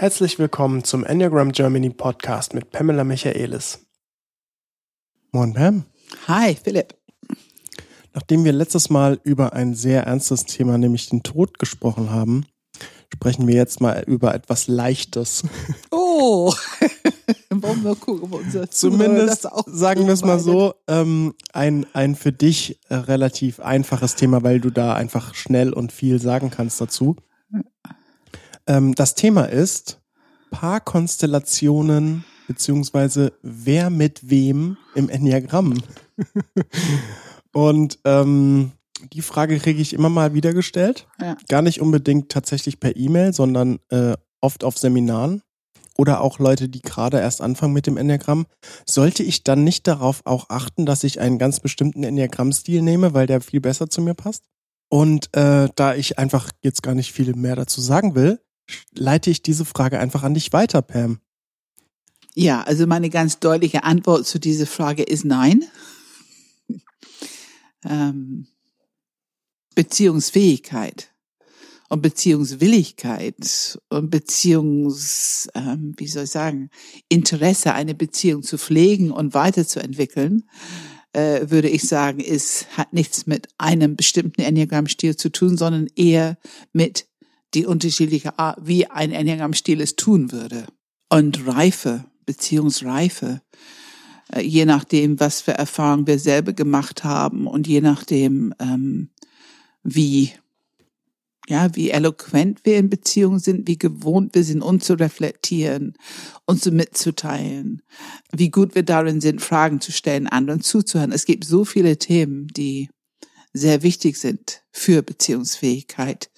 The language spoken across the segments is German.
Herzlich willkommen zum Enneagram Germany Podcast mit Pamela Michaelis. Moin Pam. Hi Philipp. Nachdem wir letztes Mal über ein sehr ernstes Thema, nämlich den Tod gesprochen haben, sprechen wir jetzt mal über etwas Leichtes. Oh, wollen wir gucken, ob unser Zumindest sagen wir es mal so, ähm, ein, ein für dich äh, relativ einfaches Thema, weil du da einfach schnell und viel sagen kannst dazu. Ähm, das Thema ist Paarkonstellationen beziehungsweise wer mit wem im Enneagramm. und ähm, die Frage kriege ich immer mal wieder gestellt. Ja. Gar nicht unbedingt tatsächlich per E-Mail, sondern äh, oft auf Seminaren oder auch Leute, die gerade erst anfangen mit dem Enneagramm. Sollte ich dann nicht darauf auch achten, dass ich einen ganz bestimmten Enneagramm-Stil nehme, weil der viel besser zu mir passt? Und äh, da ich einfach jetzt gar nicht viel mehr dazu sagen will, leite ich diese Frage einfach an dich weiter, Pam. Ja, also meine ganz deutliche Antwort zu dieser Frage ist nein. ähm, Beziehungsfähigkeit und Beziehungswilligkeit und Beziehungs, ähm, wie soll ich sagen, Interesse, eine Beziehung zu pflegen und weiterzuentwickeln, äh, würde ich sagen, ist, hat nichts mit einem bestimmten Enneagramm-Stil zu tun, sondern eher mit die unterschiedliche Art, wie ein Enneagramm-Stil es tun würde. Und Reife, Beziehungsreife, äh, je nachdem, was für Erfahrungen wir selber gemacht haben und je nachdem, ähm, wie ja, wie eloquent wir in Beziehungen sind, wie gewohnt wir sind, uns zu reflektieren, uns so mitzuteilen, wie gut wir darin sind, Fragen zu stellen, anderen zuzuhören. Es gibt so viele Themen, die sehr wichtig sind für Beziehungsfähigkeit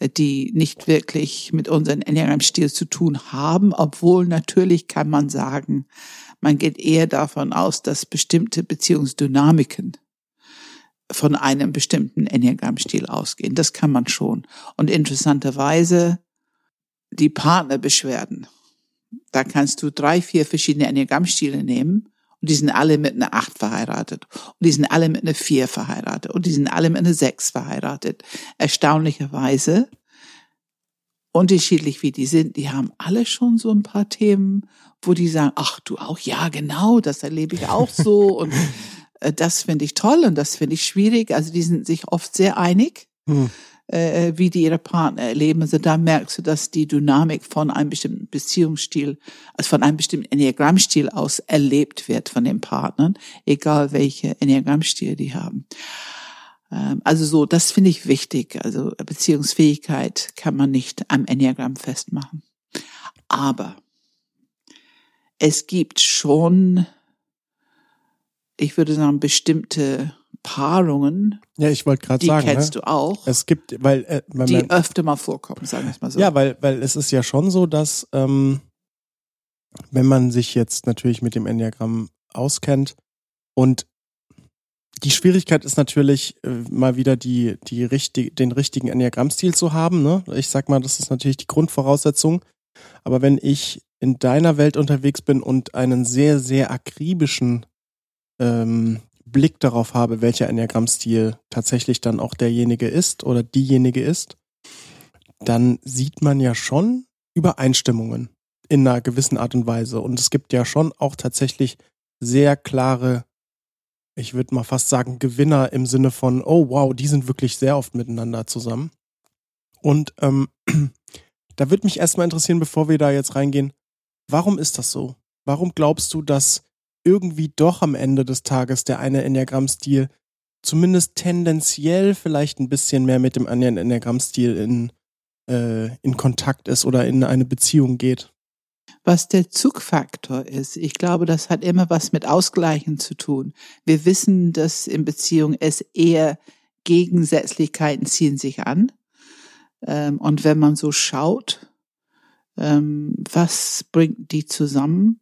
die nicht wirklich mit unserem Enneagram-Stil zu tun haben, obwohl natürlich kann man sagen, man geht eher davon aus, dass bestimmte Beziehungsdynamiken von einem bestimmten Enneagramm-Stil ausgehen. Das kann man schon. Und interessanterweise die Partnerbeschwerden. Da kannst du drei, vier verschiedene Enneagramm-Stile nehmen und die sind alle mit einer Acht verheiratet. Und die sind alle mit einer Vier verheiratet. Und die sind alle mit einer Sechs verheiratet. Erstaunlicherweise, unterschiedlich wie die sind, die haben alle schon so ein paar Themen, wo die sagen, ach du auch, ja genau, das erlebe ich auch so. und äh, das finde ich toll und das finde ich schwierig. Also die sind sich oft sehr einig. Hm. Äh, wie die ihre Partner erleben. Also da merkst du, dass die Dynamik von einem bestimmten Beziehungsstil, also von einem bestimmten Enneagrammstil aus erlebt wird von den Partnern, egal welche Enneagrammstil die haben. Ähm, also so, das finde ich wichtig. Also Beziehungsfähigkeit kann man nicht am Enneagramm festmachen. Aber es gibt schon, ich würde sagen, bestimmte Paarungen. Ja, ich wollte gerade sagen. Die kennst ne? du auch. Es gibt, weil äh, man, die öfter mal vorkommen, sagen wir es mal so. Ja, weil weil es ist ja schon so, dass ähm, wenn man sich jetzt natürlich mit dem Enneagramm auskennt und die Schwierigkeit ist natürlich äh, mal wieder die die richtig den richtigen Enneagrammstil zu haben. Ne? Ich sag mal, das ist natürlich die Grundvoraussetzung. Aber wenn ich in deiner Welt unterwegs bin und einen sehr sehr akribischen ähm, Blick darauf habe, welcher Enneagrammstil tatsächlich dann auch derjenige ist oder diejenige ist, dann sieht man ja schon Übereinstimmungen in einer gewissen Art und Weise. Und es gibt ja schon auch tatsächlich sehr klare, ich würde mal fast sagen, Gewinner im Sinne von, oh wow, die sind wirklich sehr oft miteinander zusammen. Und ähm, da würde mich erstmal interessieren, bevor wir da jetzt reingehen, warum ist das so? Warum glaubst du, dass irgendwie doch am Ende des Tages der eine Enneagramm-Stil zumindest tendenziell vielleicht ein bisschen mehr mit dem anderen Enneagramm-Stil in, äh, in Kontakt ist oder in eine Beziehung geht. Was der Zugfaktor ist, ich glaube, das hat immer was mit Ausgleichen zu tun. Wir wissen, dass in Beziehung es eher Gegensätzlichkeiten ziehen sich an. Ähm, und wenn man so schaut, ähm, was bringt die zusammen,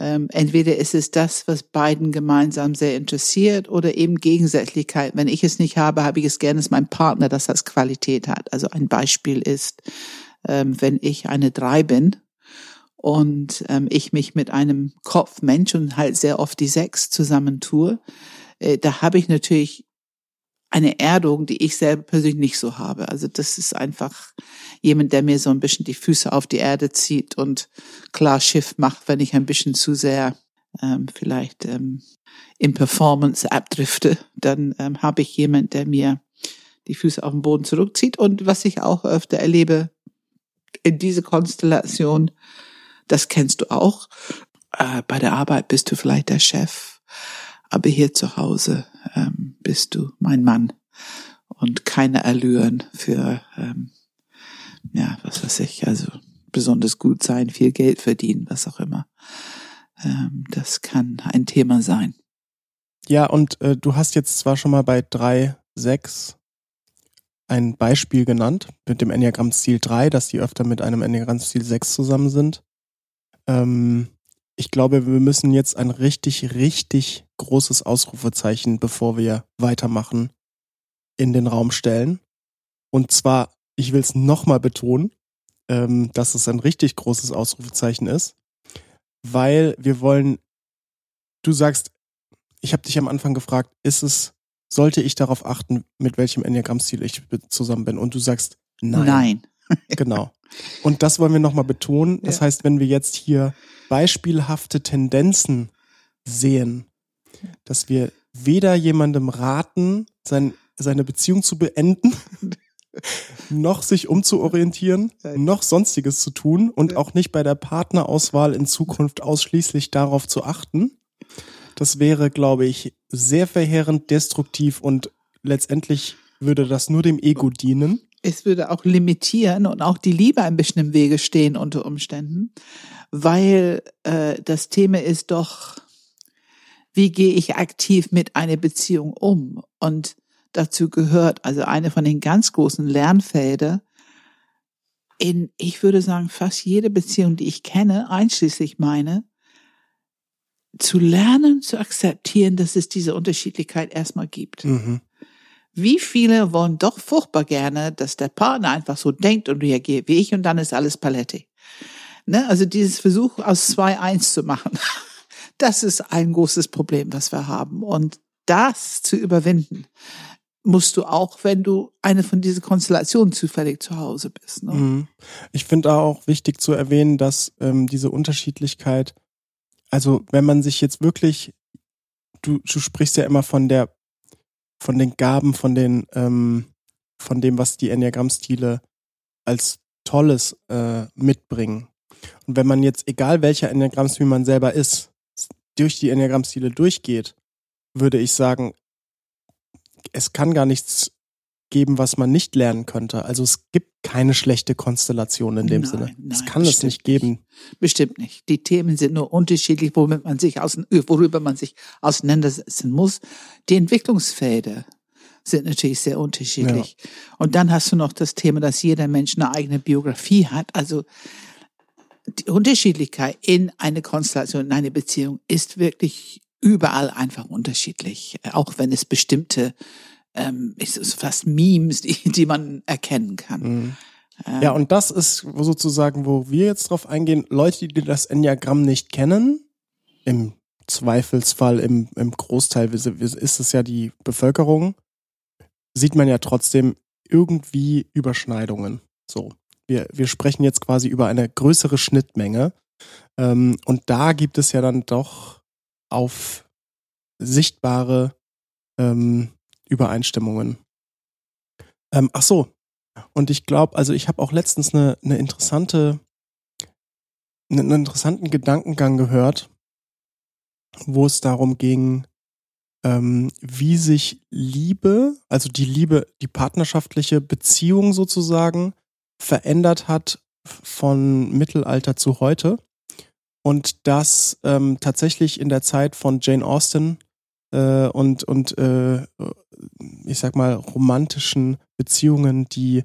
ähm, entweder ist es das, was beiden gemeinsam sehr interessiert oder eben Gegensätzlichkeit. Wenn ich es nicht habe, habe ich es gerne, dass mein Partner das als Qualität hat. Also ein Beispiel ist, wenn ich eine Drei bin und ähm, ich mich mit einem Kopfmensch und halt sehr oft die Sechs zusammentue, äh, da habe ich natürlich eine Erdung, die ich selber persönlich nicht so habe. Also das ist einfach, jemand, der mir so ein bisschen die Füße auf die Erde zieht und klar Schiff macht, wenn ich ein bisschen zu sehr ähm, vielleicht ähm, in Performance abdrifte, dann ähm, habe ich jemand, der mir die Füße auf den Boden zurückzieht. Und was ich auch öfter erlebe in diese Konstellation, das kennst du auch. Äh, bei der Arbeit bist du vielleicht der Chef, aber hier zu Hause ähm, bist du mein Mann und keine Allüren für, ähm, ja, was weiß ich, also besonders gut sein, viel Geld verdienen, was auch immer. Ähm, das kann ein Thema sein. Ja, und äh, du hast jetzt zwar schon mal bei drei, sechs ein Beispiel genannt mit dem Enneagramm-Stil 3, dass die öfter mit einem Enneagramm-Stil 6 zusammen sind. Ähm, ich glaube, wir müssen jetzt ein richtig, richtig großes Ausrufezeichen, bevor wir weitermachen, in den Raum stellen. Und zwar, ich will es nochmal betonen, ähm, dass es ein richtig großes Ausrufezeichen ist, weil wir wollen, du sagst, ich habe dich am Anfang gefragt, ist es, sollte ich darauf achten, mit welchem Enneagrammstil ich zusammen bin? Und du sagst nein. Nein. genau. Und das wollen wir nochmal betonen. Das ja. heißt, wenn wir jetzt hier beispielhafte Tendenzen sehen, dass wir weder jemandem raten, sein, seine Beziehung zu beenden, noch sich umzuorientieren, noch sonstiges zu tun und auch nicht bei der Partnerauswahl in Zukunft ausschließlich darauf zu achten, das wäre, glaube ich, sehr verheerend, destruktiv und letztendlich würde das nur dem Ego dienen. Es würde auch limitieren und auch die Liebe ein bisschen im Wege stehen unter Umständen, weil äh, das Thema ist doch, wie gehe ich aktiv mit einer Beziehung um? Und dazu gehört also eine von den ganz großen Lernfelder in, ich würde sagen, fast jede Beziehung, die ich kenne, einschließlich meine, zu lernen, zu akzeptieren, dass es diese Unterschiedlichkeit erstmal gibt. Mhm. Wie viele wollen doch furchtbar gerne, dass der Partner einfach so denkt und reagiert wie ich und dann ist alles Paletti. Ne? Also dieses Versuch aus zwei eins zu machen, das ist ein großes Problem, das wir haben. Und das zu überwinden, musst du auch, wenn du eine von diesen Konstellationen zufällig zu Hause bist. Ne? Mhm. Ich finde auch wichtig zu erwähnen, dass ähm, diese Unterschiedlichkeit also wenn man sich jetzt wirklich, du, du sprichst ja immer von der, von den Gaben, von den, ähm, von dem, was die Enneagramm-Stile als Tolles äh, mitbringen. Und wenn man jetzt, egal welcher Enneagramm-Stil man selber ist, durch die Enneagramm-Stile durchgeht, würde ich sagen, es kann gar nichts geben, was man nicht lernen könnte. Also es gibt keine schlechte Konstellation in dem nein, Sinne. Nein, es kann es nicht geben. Nicht. Bestimmt nicht. Die Themen sind nur unterschiedlich, worüber man sich, aus, worüber man sich auseinandersetzen muss. Die Entwicklungsfelder sind natürlich sehr unterschiedlich. Ja. Und dann hast du noch das Thema, dass jeder Mensch eine eigene Biografie hat. Also die Unterschiedlichkeit in eine Konstellation, in eine Beziehung ist wirklich überall einfach unterschiedlich, auch wenn es bestimmte ähm, ist fast Memes, die, die man erkennen kann. Mhm. Ähm, ja, und das ist sozusagen, wo wir jetzt drauf eingehen, Leute, die das Enneagramm nicht kennen, im Zweifelsfall, im, im Großteil ist es ja die Bevölkerung, sieht man ja trotzdem irgendwie Überschneidungen. So. Wir, wir sprechen jetzt quasi über eine größere Schnittmenge. Ähm, und da gibt es ja dann doch auf sichtbare ähm, Übereinstimmungen. Ähm, ach so. Und ich glaube, also ich habe auch letztens eine, eine interessante, einen interessanten Gedankengang gehört, wo es darum ging, ähm, wie sich Liebe, also die Liebe, die partnerschaftliche Beziehung sozusagen verändert hat von Mittelalter zu heute. Und das ähm, tatsächlich in der Zeit von Jane Austen äh, und, und äh, ich sag mal, romantischen Beziehungen, die,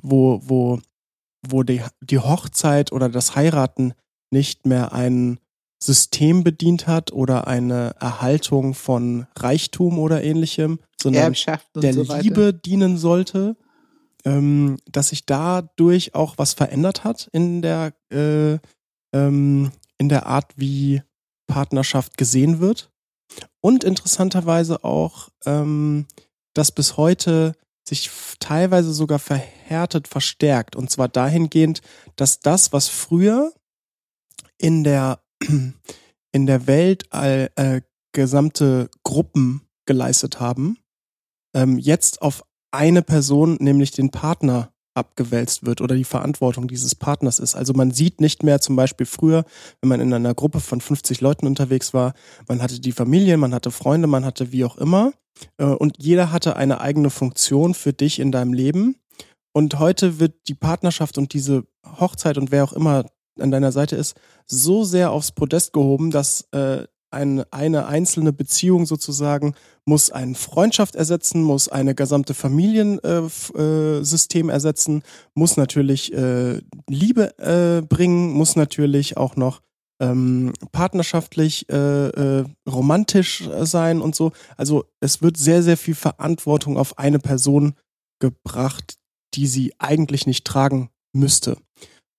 wo, wo, wo die, die Hochzeit oder das Heiraten nicht mehr ein System bedient hat oder eine Erhaltung von Reichtum oder ähnlichem, sondern der so Liebe dienen sollte, ähm, dass sich dadurch auch was verändert hat in der äh, ähm, in der Art, wie Partnerschaft gesehen wird und interessanterweise auch, ähm, dass bis heute sich teilweise sogar verhärtet, verstärkt. Und zwar dahingehend, dass das, was früher in der, in der Welt all, äh, gesamte Gruppen geleistet haben, ähm, jetzt auf eine Person, nämlich den Partner, abgewälzt wird oder die Verantwortung dieses Partners ist. Also man sieht nicht mehr zum Beispiel früher, wenn man in einer Gruppe von 50 Leuten unterwegs war, man hatte die Familie, man hatte Freunde, man hatte wie auch immer äh, und jeder hatte eine eigene Funktion für dich in deinem Leben. Und heute wird die Partnerschaft und diese Hochzeit und wer auch immer an deiner Seite ist, so sehr aufs Podest gehoben, dass äh, ein, eine einzelne Beziehung sozusagen muss eine Freundschaft ersetzen, muss eine gesamte Familiensystem äh, äh, ersetzen, muss natürlich äh, Liebe äh, bringen, muss natürlich auch noch ähm, partnerschaftlich, äh, äh, romantisch sein und so. Also es wird sehr, sehr viel Verantwortung auf eine Person gebracht, die sie eigentlich nicht tragen müsste.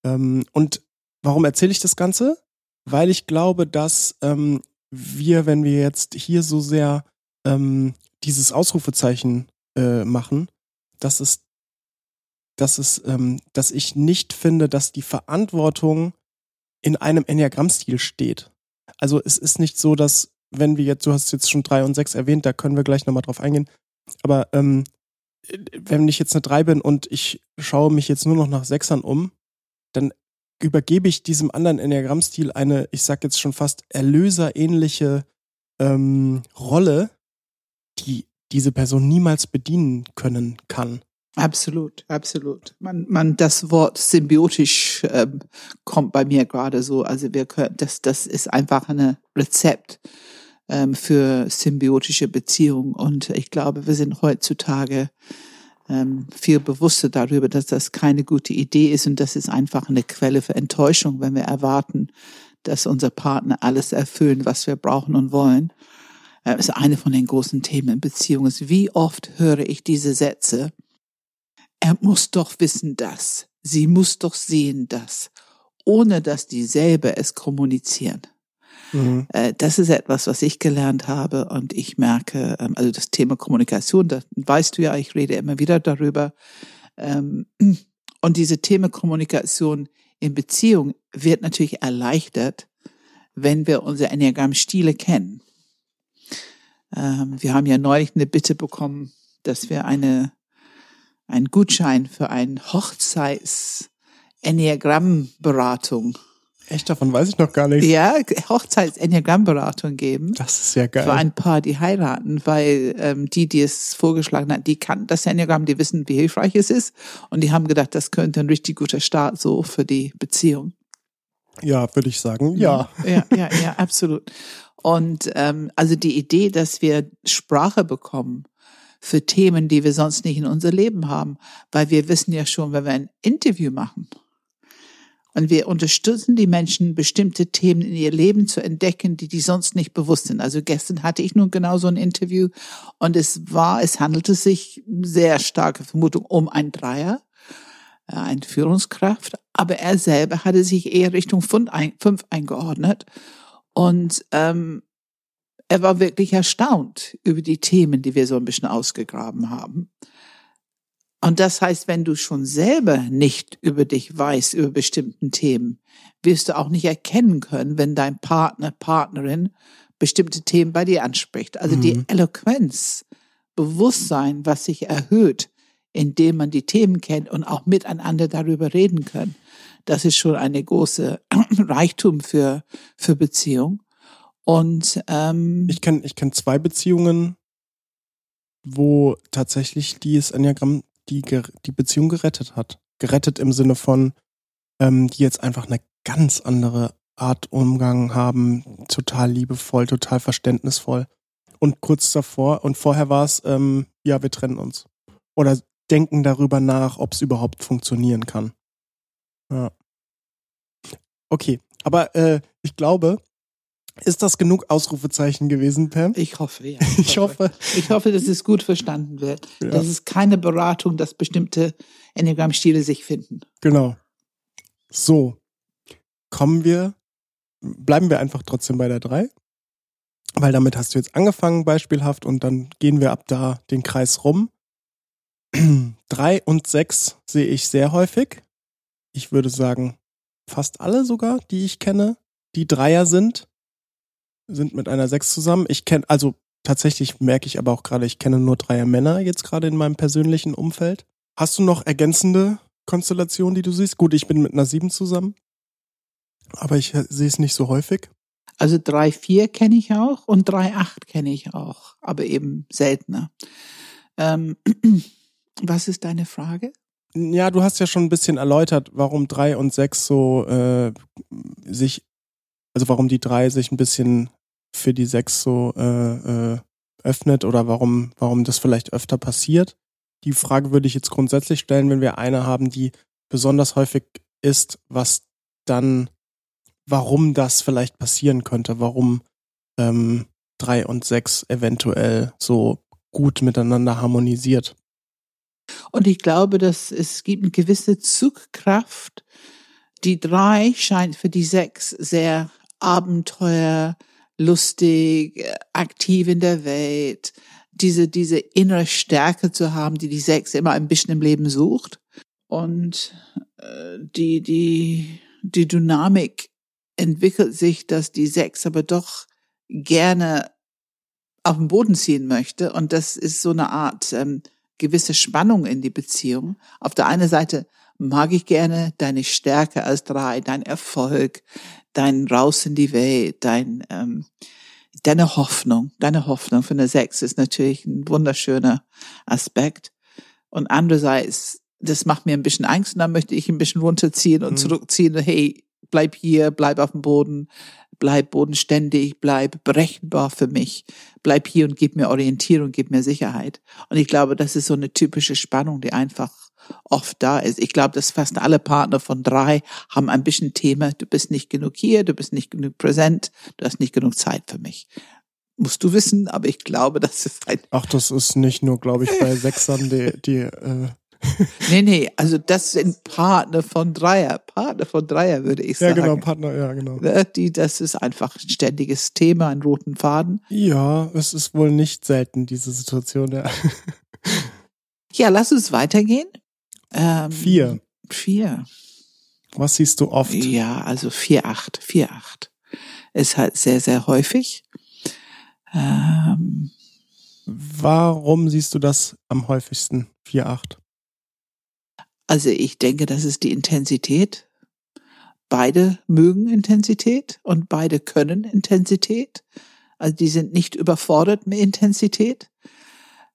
Ähm, und warum erzähle ich das Ganze? Weil ich glaube, dass ähm, wir, wenn wir jetzt hier so sehr ähm, dieses Ausrufezeichen äh, machen, dass es, dass es, ähm, dass ich nicht finde, dass die Verantwortung in einem Enneagrammstil steht. Also es ist nicht so, dass wenn wir jetzt, du hast jetzt schon drei und sechs erwähnt, da können wir gleich nochmal drauf eingehen. Aber ähm, wenn ich jetzt eine drei bin und ich schaue mich jetzt nur noch nach Sechsern um, dann übergebe ich diesem anderen Enneagrammstil eine, ich sag jetzt schon fast erlöserähnliche ähm, Rolle, die diese Person niemals bedienen können kann. Absolut, absolut. Man, man, das Wort symbiotisch ähm, kommt bei mir gerade so. Also wir können, das, das ist einfach ein Rezept ähm, für symbiotische Beziehungen. Und ich glaube, wir sind heutzutage ähm, viel bewusster darüber, dass das keine gute Idee ist und das ist einfach eine Quelle für Enttäuschung, wenn wir erwarten, dass unser Partner alles erfüllen, was wir brauchen und wollen. Das äh, ist eine von den großen Themen in Beziehungen. Wie oft höre ich diese Sätze? Er muss doch wissen das. Sie muss doch sehen das. Ohne dass die selber es kommunizieren. Mhm. Äh, das ist etwas, was ich gelernt habe und ich merke, ähm, also das Thema Kommunikation, das weißt du ja, ich rede immer wieder darüber. Ähm, und diese Thema Kommunikation in Beziehung wird natürlich erleichtert, wenn wir unsere Enneagramm-Stile kennen. Ähm, wir haben ja neulich eine Bitte bekommen, dass wir eine, einen Gutschein für ein Hochzeits-Enneagramm-Beratung Echt, davon weiß ich noch gar nichts. Ja, Hochzeits-Enneagramm-Beratung geben. Das ist ja geil. Für ein Paar, die heiraten, weil ähm, die, die es vorgeschlagen hat, die kannten das Enneagramm, die wissen, wie hilfreich es ist. Und die haben gedacht, das könnte ein richtig guter Start so für die Beziehung. Ja, würde ich sagen, ja. Ja, ja, ja, absolut. Und ähm, also die Idee, dass wir Sprache bekommen für Themen, die wir sonst nicht in unser Leben haben, weil wir wissen ja schon, wenn wir ein Interview machen, und wir unterstützen die Menschen, bestimmte Themen in ihr Leben zu entdecken, die die sonst nicht bewusst sind. Also gestern hatte ich nun genau so ein Interview und es war, es handelte sich sehr starke Vermutung um ein Dreier, äh, eine Führungskraft, aber er selber hatte sich eher Richtung fünf, eingeordnet und ähm, er war wirklich erstaunt über die Themen, die wir so ein bisschen ausgegraben haben. Und das heißt, wenn du schon selber nicht über dich weißt, über bestimmten Themen, wirst du auch nicht erkennen können, wenn dein Partner, Partnerin bestimmte Themen bei dir anspricht. Also mhm. die Eloquenz, Bewusstsein, was sich erhöht, indem man die Themen kennt und auch miteinander darüber reden kann. Das ist schon eine große Reichtum für, für Beziehung. Und ähm, ich kenne ich kenn zwei Beziehungen, wo tatsächlich dieses Enneagramm die, die Beziehung gerettet hat. Gerettet im Sinne von, ähm, die jetzt einfach eine ganz andere Art Umgang haben, total liebevoll, total verständnisvoll. Und kurz davor und vorher war es, ähm, ja, wir trennen uns. Oder denken darüber nach, ob es überhaupt funktionieren kann. Ja. Okay, aber äh, ich glaube, ist das genug Ausrufezeichen gewesen, Pam? Ich hoffe, ja. Ich, hoffe. Ich hoffe, dass es gut verstanden wird. Ja. Das ist keine Beratung, dass bestimmte Enneagramm-Stile sich finden. Genau. So. Kommen wir, bleiben wir einfach trotzdem bei der 3. Weil damit hast du jetzt angefangen, beispielhaft, und dann gehen wir ab da den Kreis rum. drei und sechs sehe ich sehr häufig. Ich würde sagen, fast alle sogar, die ich kenne, die Dreier sind, sind mit einer Sechs zusammen. Ich kenne, also tatsächlich merke ich aber auch gerade, ich kenne nur Dreier Männer jetzt gerade in meinem persönlichen Umfeld. Hast du noch ergänzende Konstellationen, die du siehst? Gut, ich bin mit einer Sieben zusammen, aber ich sehe es nicht so häufig. Also drei vier kenne ich auch und drei acht kenne ich auch, aber eben seltener. Ähm, was ist deine Frage? Ja, du hast ja schon ein bisschen erläutert, warum drei und sechs so äh, sich, also warum die drei sich ein bisschen für die sechs so äh, äh, öffnet oder warum, warum das vielleicht öfter passiert. Die Frage würde ich jetzt grundsätzlich stellen, wenn wir eine haben, die besonders häufig ist, was dann, warum das vielleicht passieren könnte, warum ähm, drei und sechs eventuell so gut miteinander harmonisiert. Und ich glaube, dass es gibt eine gewisse Zugkraft. Die drei scheint für die sechs sehr Abenteuer, lustig, aktiv in der Welt, diese, diese innere Stärke zu haben, die die Sechs immer ein bisschen im Leben sucht. Und äh, die, die, die Dynamik entwickelt sich, dass die Sechs aber doch gerne auf den Boden ziehen möchte. Und das ist so eine Art ähm, gewisse Spannung in die Beziehung. Auf der einen Seite mag ich gerne deine Stärke als drei, dein Erfolg, dein Raus in die Welt, dein, ähm, deine Hoffnung, deine Hoffnung für eine Sechs ist natürlich ein wunderschöner Aspekt. Und andererseits, das macht mir ein bisschen Angst und dann möchte ich ein bisschen runterziehen und mhm. zurückziehen. Hey, bleib hier, bleib auf dem Boden, bleib bodenständig, bleib berechenbar für mich, bleib hier und gib mir Orientierung, gib mir Sicherheit. Und ich glaube, das ist so eine typische Spannung, die einfach oft da ist. Ich glaube, dass fast alle Partner von drei haben ein bisschen Thema, du bist nicht genug hier, du bist nicht genug präsent, du hast nicht genug Zeit für mich. Musst du wissen, aber ich glaube, das ist ein. Ach, das ist nicht nur, glaube ich, bei Sechsern, die, die äh nee, nee, also das sind Partner von Dreier, Partner von Dreier würde ich sagen. Ja, genau, Partner, ja, genau. Ne, die, das ist einfach ein ständiges Thema, ein roten Faden. Ja, es ist wohl nicht selten, diese Situation, ja. Ja, lass uns weitergehen. Ähm, vier. Vier. Was siehst du oft? Ja, also vier, acht, vier, acht. Ist halt sehr, sehr häufig. Ähm, Warum siehst du das am häufigsten? Vier, acht. Also ich denke, das ist die Intensität. Beide mögen Intensität und beide können Intensität. Also die sind nicht überfordert mit Intensität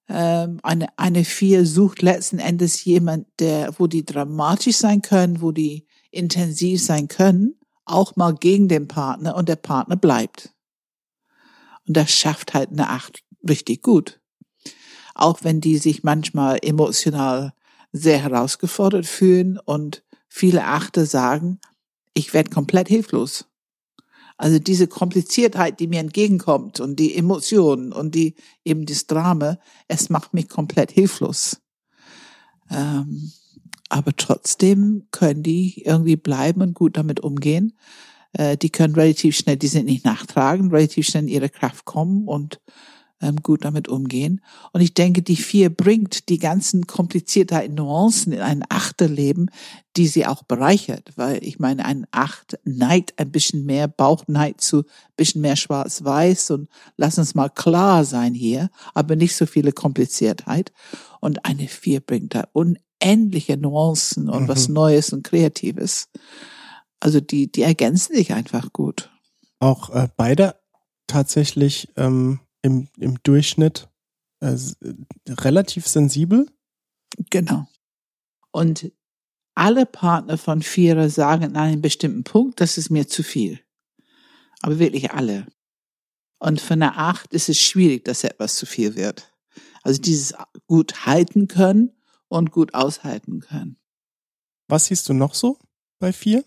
ähm, eine, eine Vier sucht letzten Endes jemand, der, wo die dramatisch sein können, wo die intensiv sein können, auch mal gegen den Partner und der Partner bleibt. Und das schafft halt eine Acht richtig gut. Auch wenn die sich manchmal emotional sehr herausgefordert fühlen und viele Achte sagen, ich werde komplett hilflos. Also diese Kompliziertheit, die mir entgegenkommt und die Emotionen und die eben das Drama, es macht mich komplett hilflos. Ähm, aber trotzdem können die irgendwie bleiben und gut damit umgehen. Äh, die können relativ schnell, die sind nicht nachtragen, relativ schnell in ihre Kraft kommen und gut damit umgehen. Und ich denke, die vier bringt die ganzen Kompliziertheiten, Nuancen in ein Achterleben, die sie auch bereichert. Weil ich meine, ein Acht neigt ein bisschen mehr, Bauch neigt zu ein bisschen mehr schwarz-weiß und lass uns mal klar sein hier, aber nicht so viele Kompliziertheit. Und eine vier bringt da unendliche Nuancen und mhm. was Neues und Kreatives. Also die, die ergänzen sich einfach gut. Auch äh, beide tatsächlich ähm, im, im Durchschnitt äh, relativ sensibel. Genau. Und alle Partner von Vierer sagen an einem bestimmten Punkt, das ist mir zu viel. Aber wirklich alle. Und von der Acht ist es schwierig, dass etwas zu viel wird. Also dieses gut halten können und gut aushalten können. Was siehst du noch so bei vier?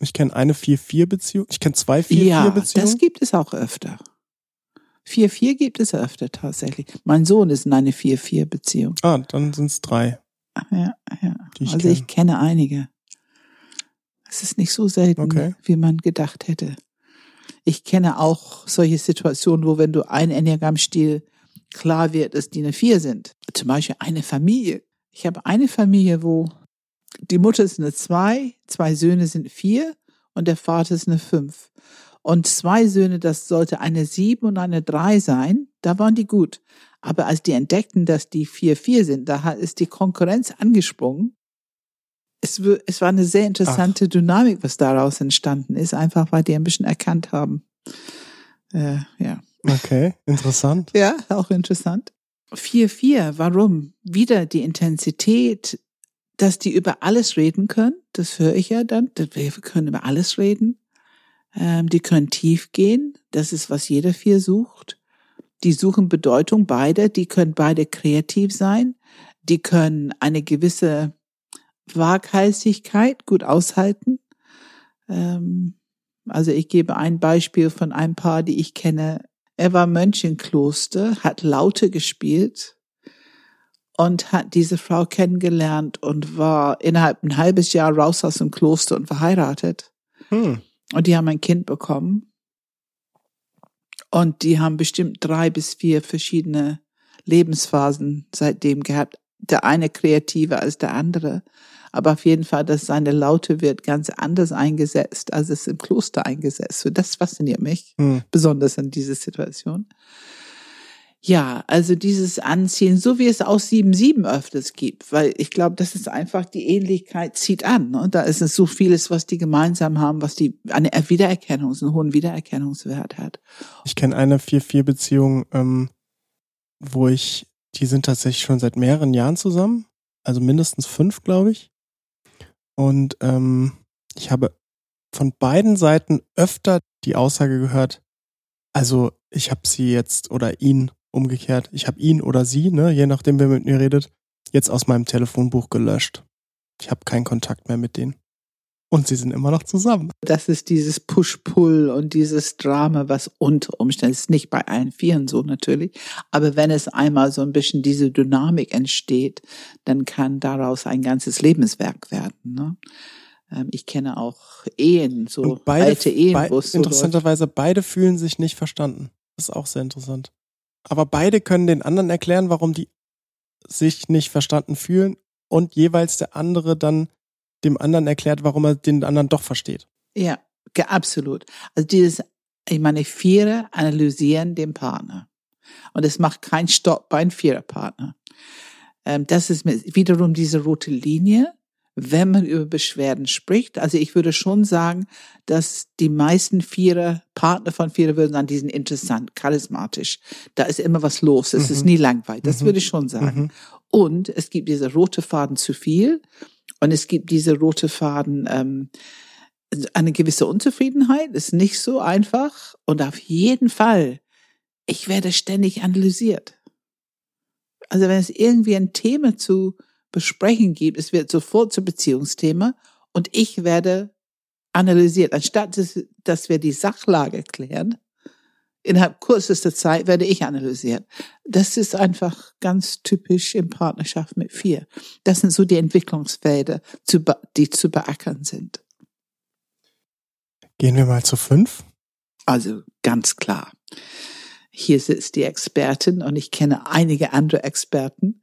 Ich kenne eine 4-4-Beziehung. Ich kenne zwei 4-4-Beziehungen. Ja, das gibt es auch öfter. 4-4 gibt es öfter tatsächlich. Mein Sohn ist in einer 4-4-Beziehung. Ah, dann sind es drei. Ja, ja. Ich also kenn. ich kenne einige. Es ist nicht so selten, okay. wie man gedacht hätte. Ich kenne auch solche Situationen, wo wenn du einen Enneagramm-Stil klar wird, dass die eine Vier sind. Zum Beispiel eine Familie. Ich habe eine Familie, wo die Mutter ist eine Zwei, zwei Söhne sind Vier und der Vater ist eine Fünf. Und zwei Söhne, das sollte eine Sieben und eine Drei sein, da waren die gut. Aber als die entdeckten, dass die vier vier sind, da ist die Konkurrenz angesprungen. Es, es war eine sehr interessante Ach. Dynamik, was daraus entstanden ist, einfach weil die ein bisschen erkannt haben. Äh, ja. Okay, interessant. ja, auch interessant. Vier vier, warum? Wieder die Intensität, dass die über alles reden können. Das höre ich ja dann. Wir können über alles reden. Ähm, die können tief gehen. Das ist, was jeder vier sucht. Die suchen Bedeutung, beide. Die können beide kreativ sein. Die können eine gewisse Waghalsigkeit gut aushalten. Ähm, also ich gebe ein Beispiel von einem Paar, die ich kenne. Er war Mönch im Kloster, hat Laute gespielt und hat diese Frau kennengelernt und war innerhalb ein halbes Jahr raus aus dem Kloster und verheiratet. Hm. Und die haben ein Kind bekommen. Und die haben bestimmt drei bis vier verschiedene Lebensphasen seitdem gehabt. Der eine kreativer als der andere. Aber auf jeden Fall, dass seine Laute wird ganz anders eingesetzt, als es im Kloster eingesetzt wird. Das fasziniert mich, hm. besonders in dieser Situation. Ja, also dieses Anziehen, so wie es aus 7-7 öfters gibt, weil ich glaube, das ist einfach, die Ähnlichkeit zieht an. Und ne? da ist es so vieles, was die gemeinsam haben, was die eine Wiedererkennung, einen hohen Wiedererkennungswert hat. Ich kenne eine 4-4-Beziehung, ähm, wo ich, die sind tatsächlich schon seit mehreren Jahren zusammen, also mindestens fünf, glaube ich. Und ähm, ich habe von beiden Seiten öfter die Aussage gehört, also ich habe sie jetzt oder ihn umgekehrt, ich habe ihn oder sie, ne, je nachdem wer mit mir redet, jetzt aus meinem Telefonbuch gelöscht. Ich habe keinen Kontakt mehr mit denen. Und sie sind immer noch zusammen. Das ist dieses Push-Pull und dieses Drama, was unter Umständen ist nicht bei allen Vieren so natürlich. Aber wenn es einmal so ein bisschen diese Dynamik entsteht, dann kann daraus ein ganzes Lebenswerk werden. Ne? Ähm, ich kenne auch Ehen, so beide, alte Ehen. Be interessanterweise, beide fühlen sich nicht verstanden. Das ist auch sehr interessant. Aber beide können den anderen erklären, warum die sich nicht verstanden fühlen und jeweils der andere dann dem anderen erklärt, warum er den anderen doch versteht. Ja, absolut. Also dieses, ich meine, Viere analysieren den Partner. Und es macht keinen Stopp bei einem Viererpartner. Ähm, das ist wiederum diese rote Linie, wenn man über Beschwerden spricht. Also ich würde schon sagen, dass die meisten Vierer, Partner von Vierer würden sagen, die sind interessant, charismatisch. Da ist immer was los. Es mhm. ist nie langweilig. Das mhm. würde ich schon sagen. Mhm. Und es gibt diese rote Faden zu viel. Und es gibt diese rote Faden, ähm, eine gewisse Unzufriedenheit, ist nicht so einfach. Und auf jeden Fall, ich werde ständig analysiert. Also wenn es irgendwie ein Thema zu besprechen gibt, es wird sofort zu Beziehungsthema und ich werde analysiert. Anstatt dass, dass wir die Sachlage klären, innerhalb kürzester Zeit werde ich analysiert. Das ist einfach ganz typisch in Partnerschaft mit vier. Das sind so die Entwicklungsfelder, die zu beackern sind. Gehen wir mal zu fünf. Also ganz klar. Hier sitzt die Expertin und ich kenne einige andere Experten.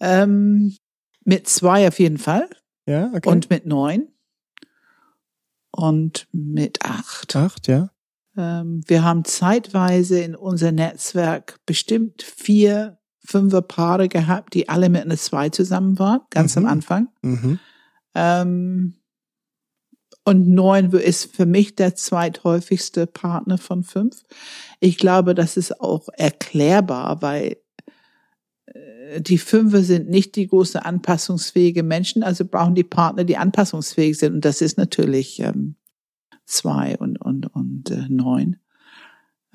Ähm, mit zwei auf jeden Fall. Ja, okay. Und mit neun. Und mit acht. Acht, ja. Ähm, wir haben zeitweise in unser Netzwerk bestimmt vier fünfer Paare gehabt, die alle mit einer zwei zusammen waren, ganz mhm. am Anfang. Mhm. Ähm, und neun ist für mich der zweithäufigste Partner von fünf. Ich glaube, das ist auch erklärbar, weil die Fünfe sind nicht die große anpassungsfähige Menschen, also brauchen die Partner, die anpassungsfähig sind. Und das ist natürlich ähm, zwei und, und, und äh, neun.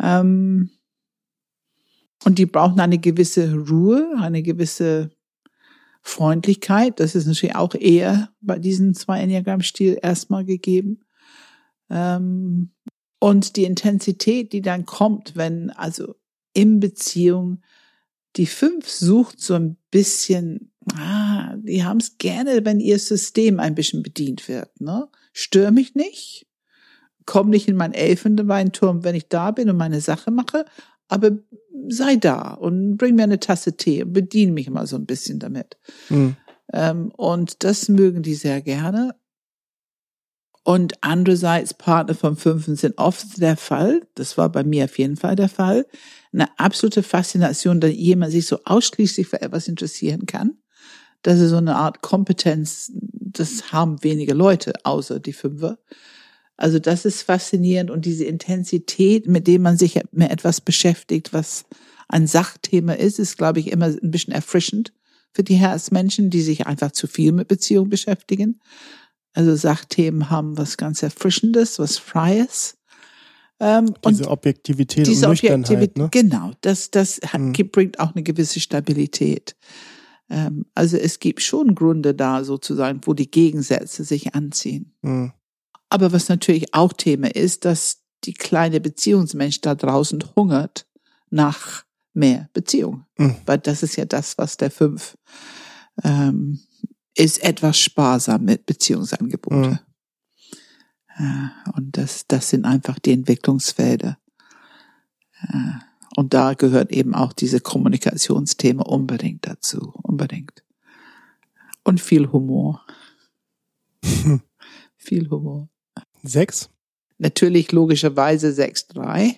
Ähm, und die brauchen eine gewisse Ruhe, eine gewisse Freundlichkeit. Das ist natürlich auch eher bei diesen zwei Enneagramm-Stil erstmal gegeben. Ähm, und die Intensität, die dann kommt, wenn also in Beziehung die fünf sucht so ein bisschen, ah, die haben es gerne, wenn ihr System ein bisschen bedient wird. Ne? Stör mich nicht, komm nicht in meinen Elfenbeinturm, wenn ich da bin und meine Sache mache, aber sei da und bring mir eine Tasse Tee und bediene mich mal so ein bisschen damit. Mhm. Ähm, und das mögen die sehr gerne. Und andererseits Partner vom Fünfen sind oft der Fall, das war bei mir auf jeden Fall der Fall, eine absolute Faszination, dass jemand sich so ausschließlich für etwas interessieren kann. Das ist so eine Art Kompetenz, das haben wenige Leute, außer die Fünfer. Also das ist faszinierend und diese Intensität, mit dem man sich mit etwas beschäftigt, was ein Sachthema ist, ist, glaube ich, immer ein bisschen erfrischend für die Herzmenschen, die sich einfach zu viel mit Beziehung beschäftigen. Also Sachthemen haben was ganz Erfrischendes, was Freies. Ähm, Diese und Objektivität diese und Nüchternheit, Objektivität, ne? genau, das, das hat, Mhm. bringt auch eine gewisse Stabilität. Ähm, also es gibt schon Gründe da sozusagen, wo die Gegensätze sich anziehen. Mhm. Aber was natürlich auch Thema ist, dass die kleine Beziehungsmensch da draußen hungert nach mehr Beziehung. Mhm. Weil das ist ja das, was der Fünf ähm, ist etwas sparsam mit Beziehungsangebote. Ja, und das, das sind einfach die Entwicklungsfelder. Ja, Und da gehört eben auch diese Kommunikationsthema unbedingt dazu. Unbedingt. Und viel Humor. viel Humor. Sechs? Natürlich logischerweise 6-3,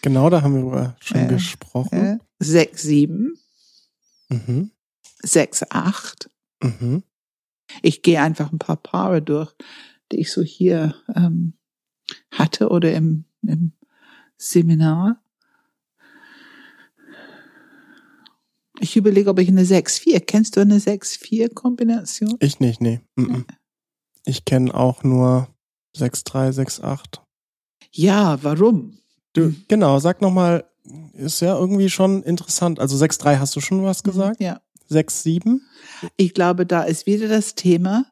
Genau, da haben wir schon Ja. gesprochen. äh, 6-7, Mhm. 6-8. Mhm. Ich gehe einfach ein paar Paare durch, die ich so hier ähm, hatte oder im, im Seminar. Ich überlege, ob ich eine 6-4. Kennst du eine 6-4-Kombination? Ich nicht, nee. Mhm. Ich kenne auch nur 6-3, 6-8. Ja, warum? Du, Mhm. genau, sag nochmal, ist ja irgendwie schon interessant. Also 6-3 hast du schon was gesagt? Ja. 6-7? Ich glaube, da ist wieder das Thema.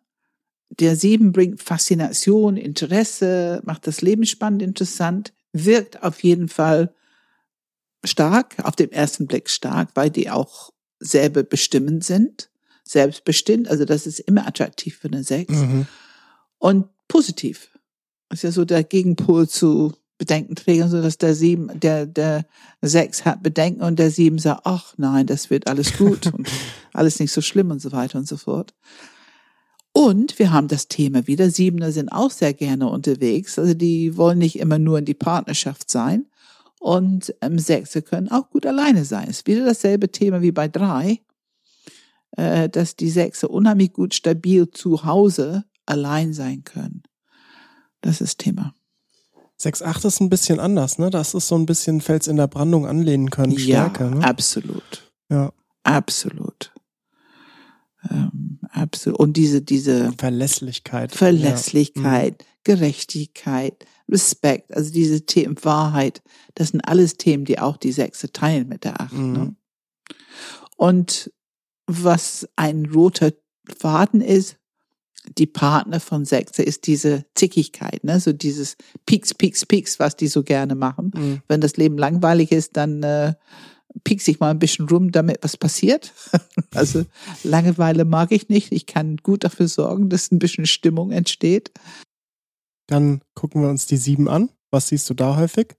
Der Sieben bringt Faszination, Interesse, macht das Leben spannend, interessant, wirkt auf jeden Fall stark, auf den ersten Blick stark, weil die auch selber bestimmend sind, selbstbestimmt. Also das ist immer attraktiv für eine Sechs. Mhm. Und positiv. ist ja so der Gegenpol zu Bedenkenträgern, so dass der Sieben, der, der Sechs hat Bedenken und der Sieben sagt, ach nein, das wird alles gut und alles nicht so schlimm und so weiter und so fort. Und wir haben das Thema wieder. Siebener sind auch sehr gerne unterwegs. Also die wollen nicht immer nur in die Partnerschaft sein. Und ähm, Sechse können auch gut alleine sein. Ist wieder dasselbe Thema wie bei drei, äh, dass die Sechse unheimlich gut stabil zu Hause allein sein können. Das ist Thema. 6-8 ist ein bisschen anders, ne? Das ist so ein bisschen Fels in der Brandung anlehnen können, stärker, ja, ne? absolut. Ja. Absolut. Ähm, absolut. Und diese, diese Verlässlichkeit. Verlässlichkeit, Gerechtigkeit, Respekt, also diese Themen, Wahrheit, das sind alles Themen, die auch die Sechse teilen mit der Acht. Mhm. Ne? Und was ein roter Faden ist, die Partner von Sechse ist diese Zickigkeit, ne? so dieses Pieks, Pieks, Pieks, was die so gerne machen. Ja. Mhm. Wenn das Leben langweilig ist, dann äh, piekse ich mal ein bisschen rum, damit was passiert. also Langeweile mag ich nicht. Ich kann gut dafür sorgen, dass ein bisschen Stimmung entsteht. Dann gucken wir uns die 7 an. Was siehst du da häufig?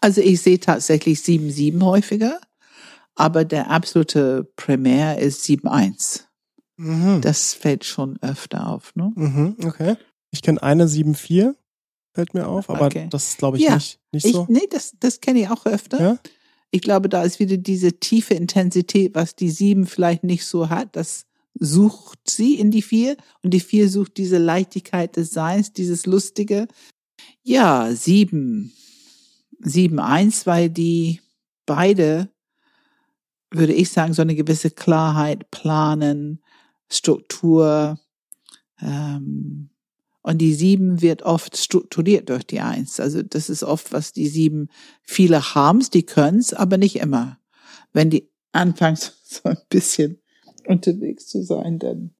Also ich sehe tatsächlich 7-7 häufiger, aber der absolute Primär ist 7-1. Mhm. Das fällt schon öfter auf. Ne? Mhm, okay. Ich kenne eine 7-4, fällt mir auf, aber Okay. das ist, glaube ich, Ja, nicht, nicht Ich, so. nee, das, das kenne ich auch öfter. Ja? Ich glaube, da ist wieder diese tiefe Intensität, was die sieben vielleicht nicht so hat. Das sucht sie in die vier und die vier sucht diese Leichtigkeit des Seins, dieses Lustige. Ja, sieben. Sieben eins, weil die beide, würde ich sagen, so eine gewisse Klarheit, Planen, Struktur, ähm, und die sieben wird oft strukturiert durch die eins. Also das ist oft, was die sieben viele haben's, die können's, aber nicht immer. Wenn die anfangs so ein bisschen unterwegs zu sein, dann,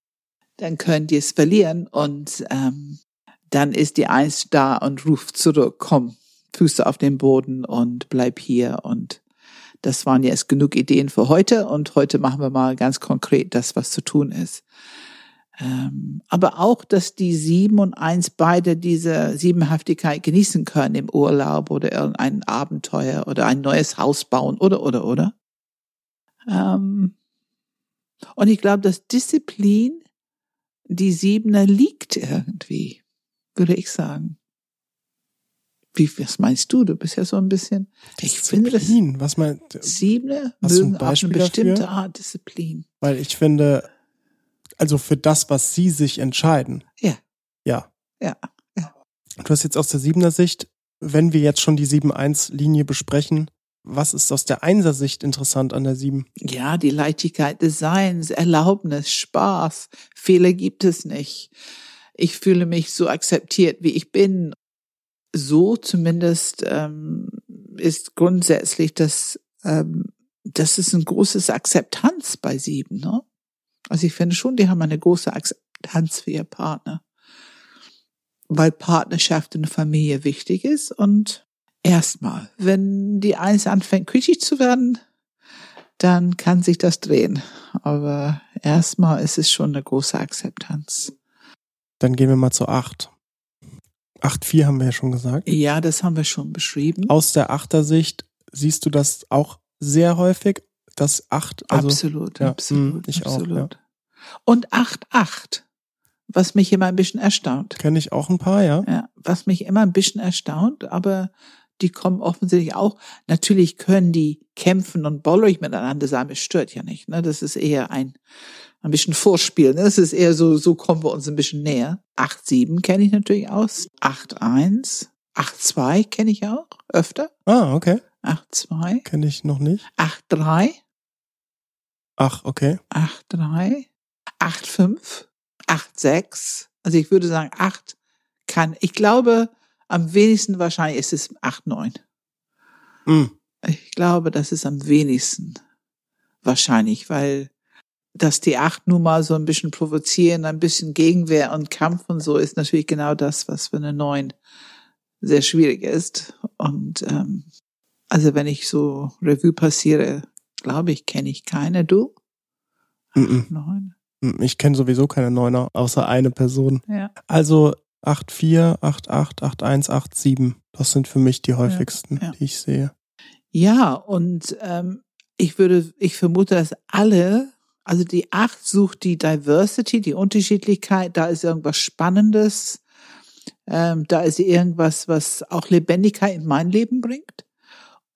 dann können die es verlieren und ähm, dann ist die Eins da und ruft zurück, komm, Füße auf den Boden und bleib hier und das waren jetzt genug Ideen für heute und heute machen wir mal ganz konkret das, was zu tun ist. Ähm, aber auch, dass die sieben und eins beide diese Siebenhaftigkeit genießen können im Urlaub oder irgendein Abenteuer oder ein neues Haus bauen oder, oder, oder. Ähm, und ich glaube, dass Disziplin die Siebener liegt irgendwie, würde ich sagen. Wie, was meinst du? Du bist ja so ein bisschen. Ich finde das. Was meinst Siebene mögen auch eine bestimmte dafür? Art Disziplin. Weil ich finde, also für das, was sie sich entscheiden. Ja. Ja. Ja. ja. Du hast jetzt aus der Siebener Sicht, wenn wir jetzt schon die 7-1-Linie besprechen, was ist aus der Einser-Sicht interessant an der 7? Ja, die Leichtigkeit des Seins, Erlaubnis, Spaß. Fehler gibt es nicht. Ich fühle mich so akzeptiert, wie ich bin. So zumindest ähm, ist grundsätzlich das, ähm, das ist ein großes Akzeptanz bei sieben. Ne? Also ich finde schon, die haben eine große Akzeptanz für ihr Partner. Weil Partnerschaft in der Familie wichtig ist und erstmal, wenn die Eins anfängt kritisch zu werden, dann kann sich das drehen. Aber erstmal ist es schon eine große Akzeptanz. Dann gehen wir mal zu acht. Acht vier haben wir ja schon gesagt. Ja, das haben wir schon beschrieben. Aus der Achtersicht siehst du das auch sehr häufig, das acht. Also, absolut, ja, absolut. Ich absolut. auch. Ja. Und acht acht, was mich immer ein bisschen erstaunt. Kenne ich auch ein paar, ja. Ja, was mich immer ein bisschen erstaunt, aber die kommen offensichtlich auch. Natürlich können die kämpfen und bollerig miteinander sein, es stört ja nicht. Ne? Das ist eher ein, ein bisschen Vorspiel. Ne? Das ist eher so, so kommen wir uns ein bisschen näher. 8-7 kenne ich natürlich aus. 8-1. 8-2 kenne ich auch öfter. Ah, okay. 8-2. Kenne ich noch nicht. 8-3. Ach, okay. 8-3. 8-5. 8-6. Also ich würde sagen, 8 kann, ich glaube, am wenigsten wahrscheinlich ist es 8, 9. Mm. Ich glaube, das ist am wenigsten wahrscheinlich, weil dass die acht nun mal so ein bisschen provozieren, ein bisschen Gegenwehr und Kampf und so ist natürlich genau das, was für eine neun sehr schwierig ist. Und ähm, also wenn ich so Revue passiere, glaube ich, kenne ich keine. Du? Mm -mm. Neun. Ich kenne sowieso keine Neuner, außer eine Person. Ja. Also 8-4, 8-8, 8-1, 8-7. Das sind für mich die häufigsten, ja, ja. die ich sehe. Ja, und ähm, ich würde, ich vermute, dass alle, also die 8 sucht die Diversity, die Unterschiedlichkeit, da ist irgendwas Spannendes, ähm, da ist irgendwas, was auch Lebendigkeit in mein Leben bringt.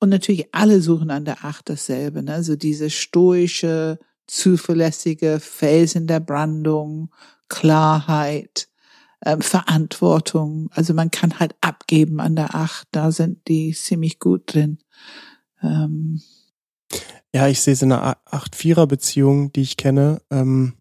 Und natürlich alle suchen an der 8 dasselbe, ne? also diese stoische, zuverlässige Felsen der Brandung, Klarheit, ähm, Verantwortung. Also man kann halt abgeben an der Acht. Da sind die ziemlich gut drin. Ähm, ja, ich sehe es in einer Acht-Vierer-Beziehung, die ich kenne. Ähm,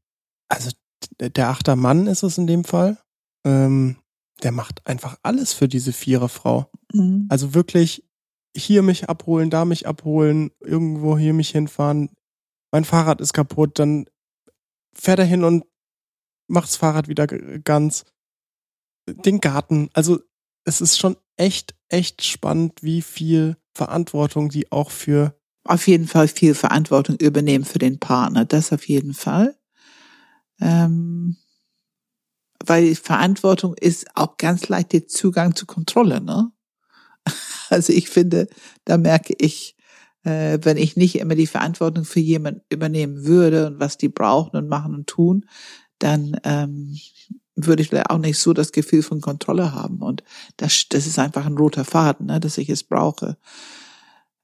also der achter Mann ist es in dem Fall. Ähm, der macht einfach alles für diese Viererfrau. Mhm. Also wirklich hier mich abholen, da mich abholen, irgendwo hier mich hinfahren. Mein Fahrrad ist kaputt, dann fährt er hin und macht's Fahrrad wieder ganz den Garten. Also es ist schon echt, echt spannend, wie viel Verantwortung die auch für auf jeden Fall viel Verantwortung übernehmen für den Partner. Das auf jeden Fall. Ähm, weil Verantwortung ist auch ganz leicht der Zugang zu Kontrolle. Ne? Also ich finde, da merke ich, äh, wenn ich nicht immer die Verantwortung für jemanden übernehmen würde und was die brauchen und machen und tun, dann ähm, würde ich vielleicht auch nicht so das Gefühl von Kontrolle haben. Und das, das ist einfach ein roter Faden, ne, dass ich es brauche.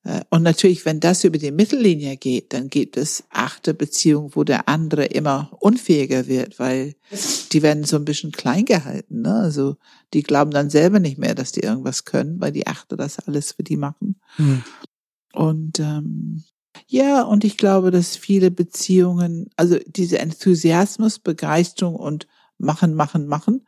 Äh, und natürlich, wenn das über die Mittellinie geht, dann gibt es achte Beziehungen, wo der andere immer unfähiger wird, weil die werden so ein bisschen klein gehalten. Ne? Also die glauben dann selber nicht mehr, dass die irgendwas können, weil die Achte das alles für die machen. Hm. Und ähm, ja, und ich glaube, dass viele Beziehungen, also diese Enthusiasmus, Begeisterung und machen, machen, machen,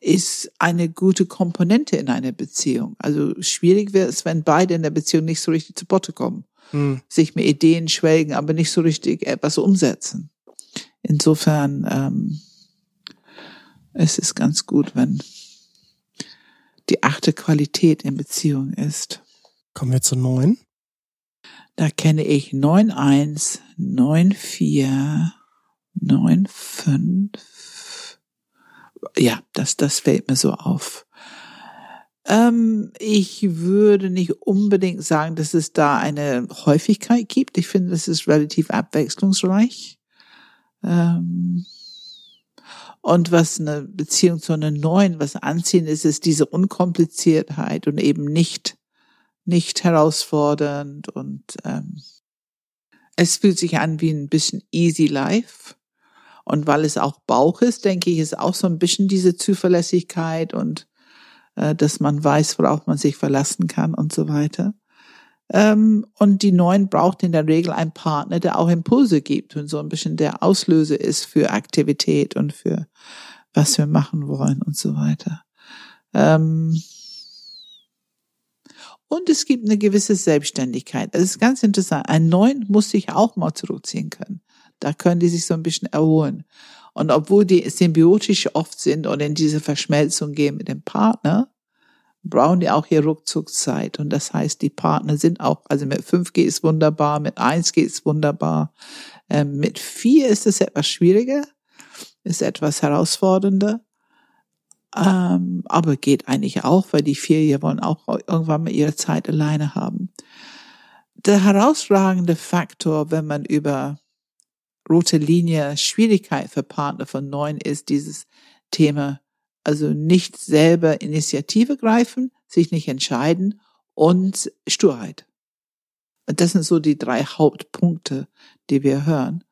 ist eine gute Komponente in einer Beziehung. Also schwierig wäre es, wenn beide in der Beziehung nicht so richtig zu Botte kommen, hm. sich mit Ideen schwelgen, aber nicht so richtig etwas umsetzen. Insofern ähm, es ist ganz gut, wenn die achte Qualität in Beziehung ist. Kommen wir zu neun. Da kenne ich neun eins, neun vier neun, fünf. Ja, das, das fällt mir so auf. Ähm, ich würde nicht unbedingt sagen, dass es da eine Häufigkeit gibt. Ich finde, das ist relativ abwechslungsreich. Ähm, und was eine Beziehung zu einer neuen, was anziehen ist, ist diese Unkompliziertheit und eben nicht, nicht herausfordernd und ähm, es fühlt sich an wie ein bisschen easy life. Und weil es auch Bauch ist, denke ich, ist auch so ein bisschen diese Zuverlässigkeit und äh, dass man weiß, worauf man sich verlassen kann und so weiter. Ähm, und die Neuen braucht in der Regel einen Partner, der auch Impulse gibt und so ein bisschen der Auslöser ist für Aktivität und für was wir machen wollen und so weiter. Ähm, und es gibt eine gewisse Selbstständigkeit. Das ist ganz interessant. Ein Neun muss sich auch mal zurückziehen können. Da können die sich so ein bisschen erholen. Und obwohl die symbiotisch oft sind und in diese Verschmelzung gehen mit dem Partner, brauchen die auch hier Rückzugszeit. Und das heißt, die Partner sind auch, also mit 5G ist wunderbar, mit 1G ist wunderbar. Ähm, mit 4 ist es etwas schwieriger, ist etwas herausfordernder. Ähm, aber geht eigentlich auch, weil die vier hier wollen auch irgendwann mal ihre Zeit alleine haben. Der herausragende Faktor, wenn man über rote Linie Schwierigkeit für Partner von neun ist dieses Thema, also nicht selber Initiative greifen, sich nicht entscheiden und Sturheit. Das sind so die drei Hauptpunkte, die wir hören.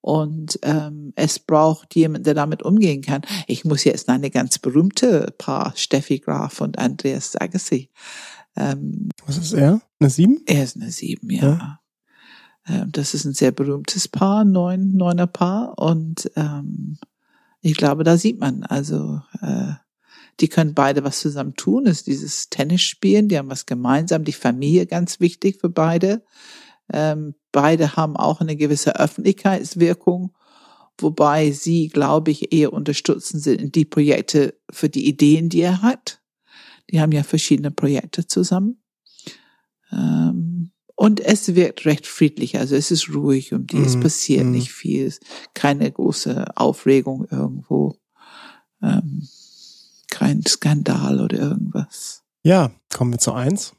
Und ähm, es braucht jemand, der damit umgehen kann. Ich muss jetzt eine ganz berühmte Paar, Steffi Graf und Andreas Sagassi. Ähm, Was ist er? Eine Sieben? Er ist eine Sieben, ja. ja. Ähm, das ist ein sehr berühmtes Paar, neun, neuner Paar. Und ähm, ich glaube, da sieht man, also äh, die können beide was zusammen tun, ist dieses Tennis spielen, die haben was gemeinsam, die Familie ganz wichtig für beide. Ähm, beide haben auch eine gewisse Öffentlichkeitswirkung, wobei sie, glaube ich, eher unterstützen sind in die Projekte für die Ideen, die er hat. Die haben ja verschiedene Projekte zusammen. Ähm, und es wirkt recht friedlich, also es ist ruhig um die, mm, es mhm, passiert mm. nicht viel, keine große Aufregung irgendwo, ähm, kein Skandal oder irgendwas. Ja, kommen wir zu eins.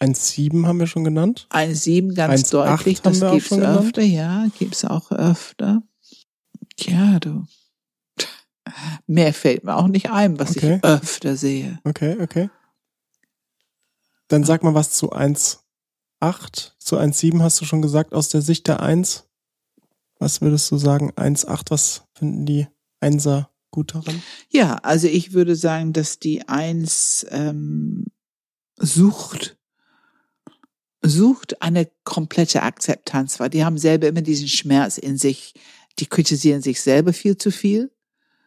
1,7 haben wir schon genannt. 1,7 ganz 1, deutlich, das gibt's öfter, ja, gibt's auch öfter. Ja, du. Mehr fällt mir auch nicht ein, was okay. ich öfter sehe. Okay, okay. Dann sag mal was zu 1,8. Zu 1,7 hast du schon gesagt, aus der Sicht der 1. Was würdest du sagen? 1,8, was finden die Einser gut daran? Ja, also ich würde sagen, dass die 1 ähm, sucht sucht eine komplette Akzeptanz, weil die haben selber immer diesen Schmerz in sich. Die kritisieren sich selber viel zu viel,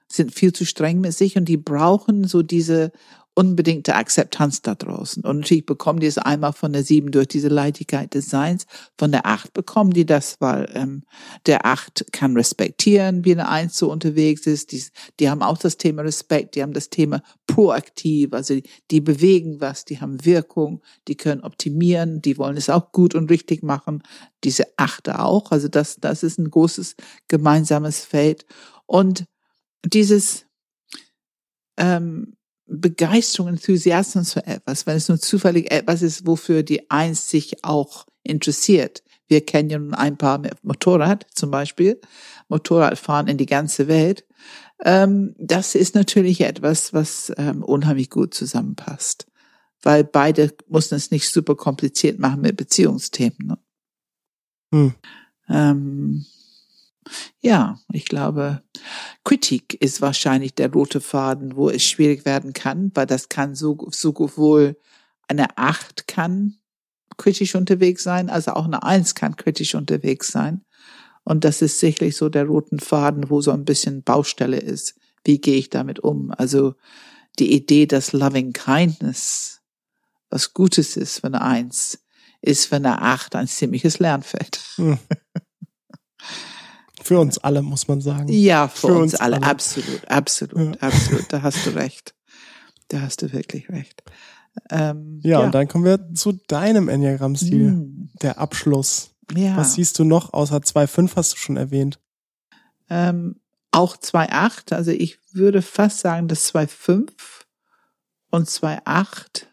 sind viel zu streng mit sich und die brauchen so diese unbedingte Akzeptanz da draußen. Und natürlich bekommen die es einmal von der sieben durch diese Leichtigkeit des Seins. Von der acht bekommen die das, weil ähm, der acht kann respektieren, wie eine eins so unterwegs ist. Die, die haben auch das Thema Respekt, die haben das Thema proaktiv, also die, die bewegen was, die haben Wirkung, die können optimieren, die wollen es auch gut und richtig machen. Diese achte auch, also das, das ist ein großes gemeinsames Feld. Und dieses ähm, Begeisterung, Enthusiasmus für etwas, wenn es nur zufällig etwas ist, wofür die Eins sich auch interessiert. Wir kennen ja nun ein paar mit Motorrad zum Beispiel, Motorradfahren in die ganze Welt. Ähm, das ist natürlich etwas, was ähm, unheimlich gut zusammenpasst, weil beide mussten es nicht super kompliziert machen mit Beziehungsthemen. Ne? Hm. Ähm, ja, ich glaube, Kritik ist wahrscheinlich der rote Faden, wo es schwierig werden kann, weil das kann so, so wohl eine Acht kann kritisch unterwegs sein, also auch eine Eins kann kritisch unterwegs sein. Und das ist sicherlich so der roten Faden, wo so ein bisschen Baustelle ist. Wie gehe ich damit um? Also die Idee, dass Loving Kindness was Gutes ist für eine Eins, ist für eine Acht ein ziemliches Lernfeld. Für uns alle, muss man sagen. Ja, für, für uns, uns, alle. alle. Absolut, absolut, ja. absolut. Da hast du recht. Da hast du wirklich recht. Ähm, ja, ja, und dann kommen wir zu deinem Enneagramm-Stil. Mm. Der Abschluss. Ja. Was siehst du noch? Außer 2,5 hast du schon erwähnt. ähm, auch 2,8. Also ich würde fast sagen, dass 2,5 und 2,8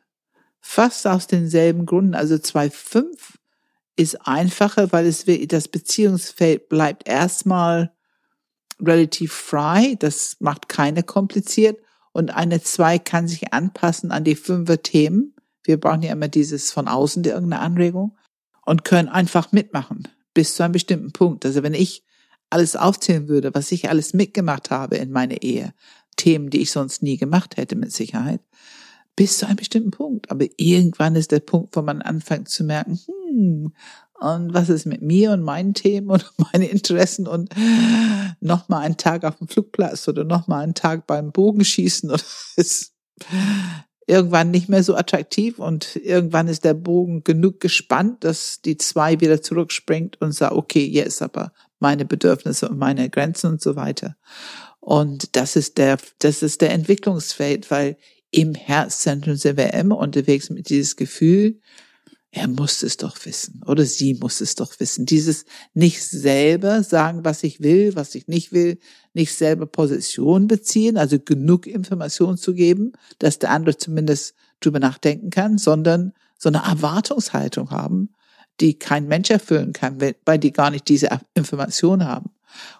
fast aus denselben Gründen. Also 2,5 ist einfacher, weil es das Beziehungsfeld bleibt erstmal relativ frei. Das macht keine kompliziert. Und eine 2 kann sich anpassen an die fünfer Themen. Wir brauchen ja immer dieses von außen, die irgendeine Anregung und können einfach mitmachen bis zu einem bestimmten Punkt. Also wenn ich alles aufzählen würde, was ich alles mitgemacht habe in meiner Ehe, Themen, die ich sonst nie gemacht hätte, mit Sicherheit, bis zu einem bestimmten Punkt. Aber irgendwann ist der Punkt, wo man anfängt zu merken, hm, und was ist mit mir und meinen Themen und meinen Interessen und noch mal einen Tag auf dem Flugplatz oder noch mal einen Tag beim Bogenschießen oder ist irgendwann nicht mehr so attraktiv und irgendwann ist der Bogen genug gespannt, dass die zwei wieder zurückspringt und sagt, okay, jetzt aber meine Bedürfnisse und meine Grenzen und so weiter. Und das ist der, das ist der Entwicklungsfeld, weil im Herzzentrum sind wir immer unterwegs mit dieses Gefühl, er muss es doch wissen oder sie muss es doch wissen. Dieses nicht selber sagen, was ich will, was ich nicht will, nicht selber Position beziehen, also genug Informationen zu geben, dass der andere zumindest drüber nachdenken kann, sondern so eine Erwartungshaltung haben, die kein Mensch erfüllen kann, weil die gar nicht diese Information haben.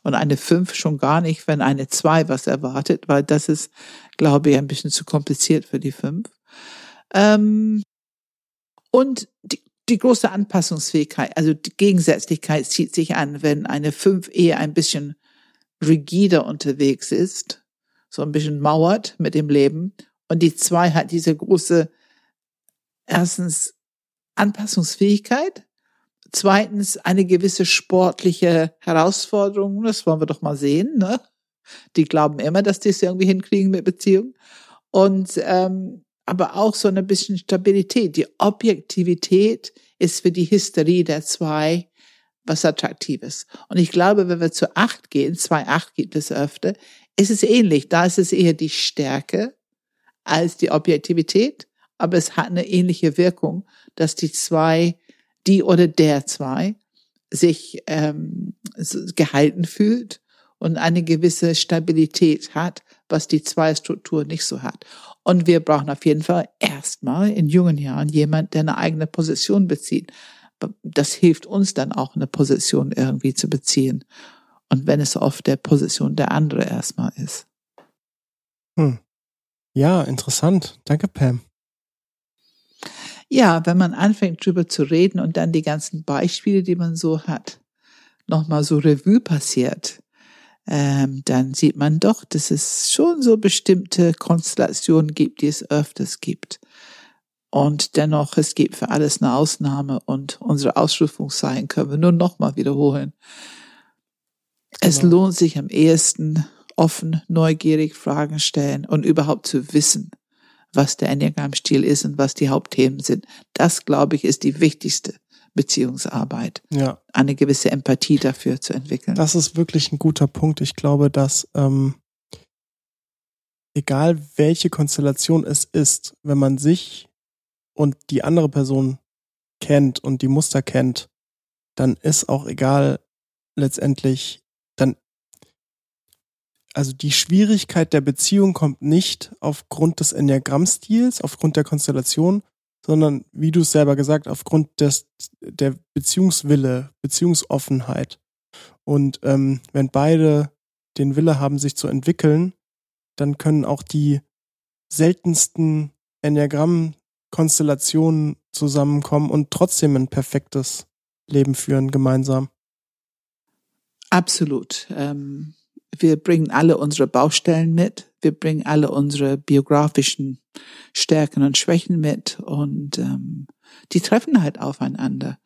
Und eine fünf schon gar nicht, wenn eine zwei was erwartet, weil das ist, glaube ich, ein bisschen zu kompliziert für die fünf. Ähm, und die, die große Anpassungsfähigkeit, also die Gegensätzlichkeit zieht sich an, wenn eine fünf eher ein bisschen rigider unterwegs ist, so ein bisschen mauert mit dem Leben. Und die zwei hat diese große, erstens Anpassungsfähigkeit, zweitens eine gewisse sportliche Herausforderung. Das wollen wir doch mal sehen. Ne? Die glauben immer, dass die es irgendwie hinkriegen mit Beziehungen. Und ähm, aber auch so eine bisschen Stabilität. Die Objektivität ist für die Hysterie der zwei was Attraktives. Und ich glaube, wenn wir zu acht gehen, zwei acht gibt es öfter, ist es ähnlich. Da ist es eher die Stärke als die Objektivität, aber es hat eine ähnliche Wirkung, dass die zwei, die oder der zwei, sich ähm, gehalten fühlt und eine gewisse Stabilität hat, was die Zwei-Struktur nicht so hat. Und wir brauchen auf jeden Fall erstmal in jungen Jahren jemand, der eine eigene Position bezieht. Das hilft uns dann auch, eine Position irgendwie zu beziehen. Und wenn es auf der Position der andere erstmal ist. Hm. Ja, interessant. Danke, Pam. Ja, wenn man anfängt drüber zu reden und dann die ganzen Beispiele, die man so hat, nochmal so Revue passiert, ähm, dann sieht man doch, dass es schon so bestimmte Konstellationen gibt, die es öfters gibt. Und dennoch, es gibt für alles eine Ausnahme und unsere Ausrufungszeichen können wir nur nochmal wiederholen. Genau. Es lohnt sich am ehesten offen, neugierig Fragen stellen und überhaupt zu wissen, was der Enneagramm-Stil ist und was die Hauptthemen sind. Das, glaube ich, ist die wichtigste Beziehungsarbeit. Ja. Eine gewisse Empathie dafür zu entwickeln. Das ist wirklich ein guter Punkt. Ich glaube, dass ähm, egal welche Konstellation es ist, wenn man sich und die andere Person kennt und die Muster kennt, dann ist auch egal letztendlich, dann also die Schwierigkeit der Beziehung kommt nicht aufgrund des Enneagrammstils, aufgrund der Konstellation, sondern wie du es selber gesagt, aufgrund des, der Beziehungswille, Beziehungsoffenheit. Und ähm, wenn beide den Wille haben, sich zu entwickeln, dann können auch die seltensten Enneagramm-Konstellationen zusammenkommen und trotzdem ein perfektes Leben führen gemeinsam. Absolut. Ähm, wir bringen alle unsere Baustellen mit. Wir bringen alle unsere biografischen Stärken und Schwächen mit und ähm, die treffen halt aufeinander.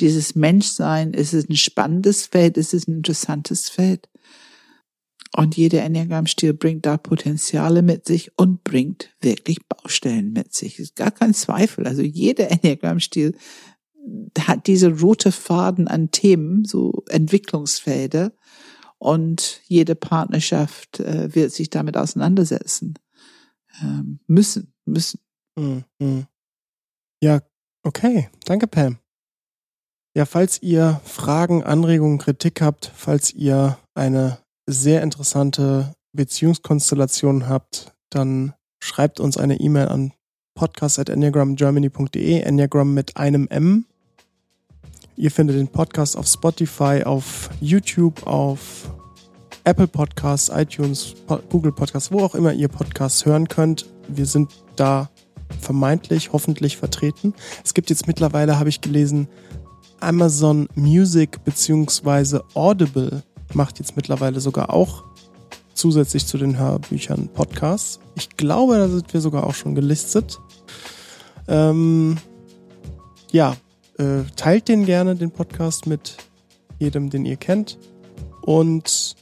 Dieses Menschsein ist es ein spannendes Feld, ist es ein interessantes Feld. Und jeder Enneagramm-Stil bringt da Potenziale mit sich und bringt wirklich Baustellen mit sich. Ist gar kein Zweifel. Also jeder Enneagramm-Stil hat diese rote Faden an Themen, so Entwicklungsfelder. Und jede Partnerschaft äh, wird sich damit auseinandersetzen ähm, müssen, müssen. Mhm. Ja, okay. Danke, Pam. Ja, falls ihr Fragen, Anregungen, Kritik habt, falls ihr eine sehr interessante Beziehungskonstellationen habt, dann schreibt uns eine E-Mail an podcast.enneagramgermany.de, Enneagram mit einem M. Ihr findet den Podcast auf Spotify, auf YouTube, auf Apple Podcasts, iTunes, Google Podcasts, wo auch immer ihr Podcasts hören könnt. Wir sind da vermeintlich, hoffentlich vertreten. Es gibt jetzt mittlerweile, habe ich gelesen, Amazon Music beziehungsweise Audible macht jetzt mittlerweile sogar auch zusätzlich zu den Hörbüchern Podcasts. Ich glaube, da sind wir sogar auch schon gelistet. Ähm, ja, äh, teilt den gerne, den Podcast, mit jedem, den ihr kennt. Und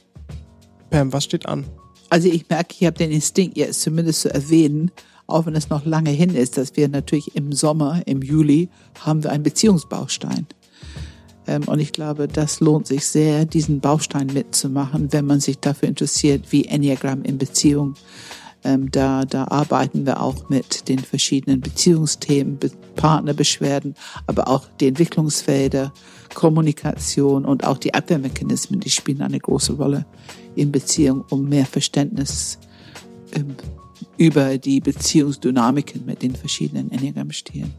Pam, was steht an? Also ich merke, ich habe den Instinkt jetzt zumindest zu erwähnen, auch wenn es noch lange hin ist, dass wir natürlich im Sommer, im Juli, haben wir einen Beziehungsbaustein. Ähm, und ich glaube, das lohnt sich sehr, diesen Baustein mitzumachen, wenn man sich dafür interessiert, wie Enneagram in Beziehung. Ähm, da, da arbeiten wir auch mit den verschiedenen Beziehungsthemen, Partnerbeschwerden, aber auch die Entwicklungsfelder, Kommunikation und auch die Abwehrmechanismen, die spielen eine große Rolle in Beziehung, um mehr Verständnis ähm, über die Beziehungsdynamiken mit den verschiedenen Enneagramm-Stilen.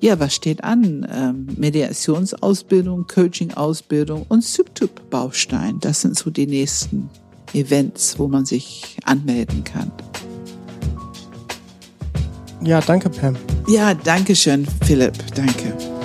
Ja, was steht an? Ähm, Mediationsausbildung, Coaching-Ausbildung und Subtub-Baustein. Das sind so die nächsten Events, wo man sich anmelden kann. Ja, danke, Pam. Ja, danke schön, Philipp. Danke.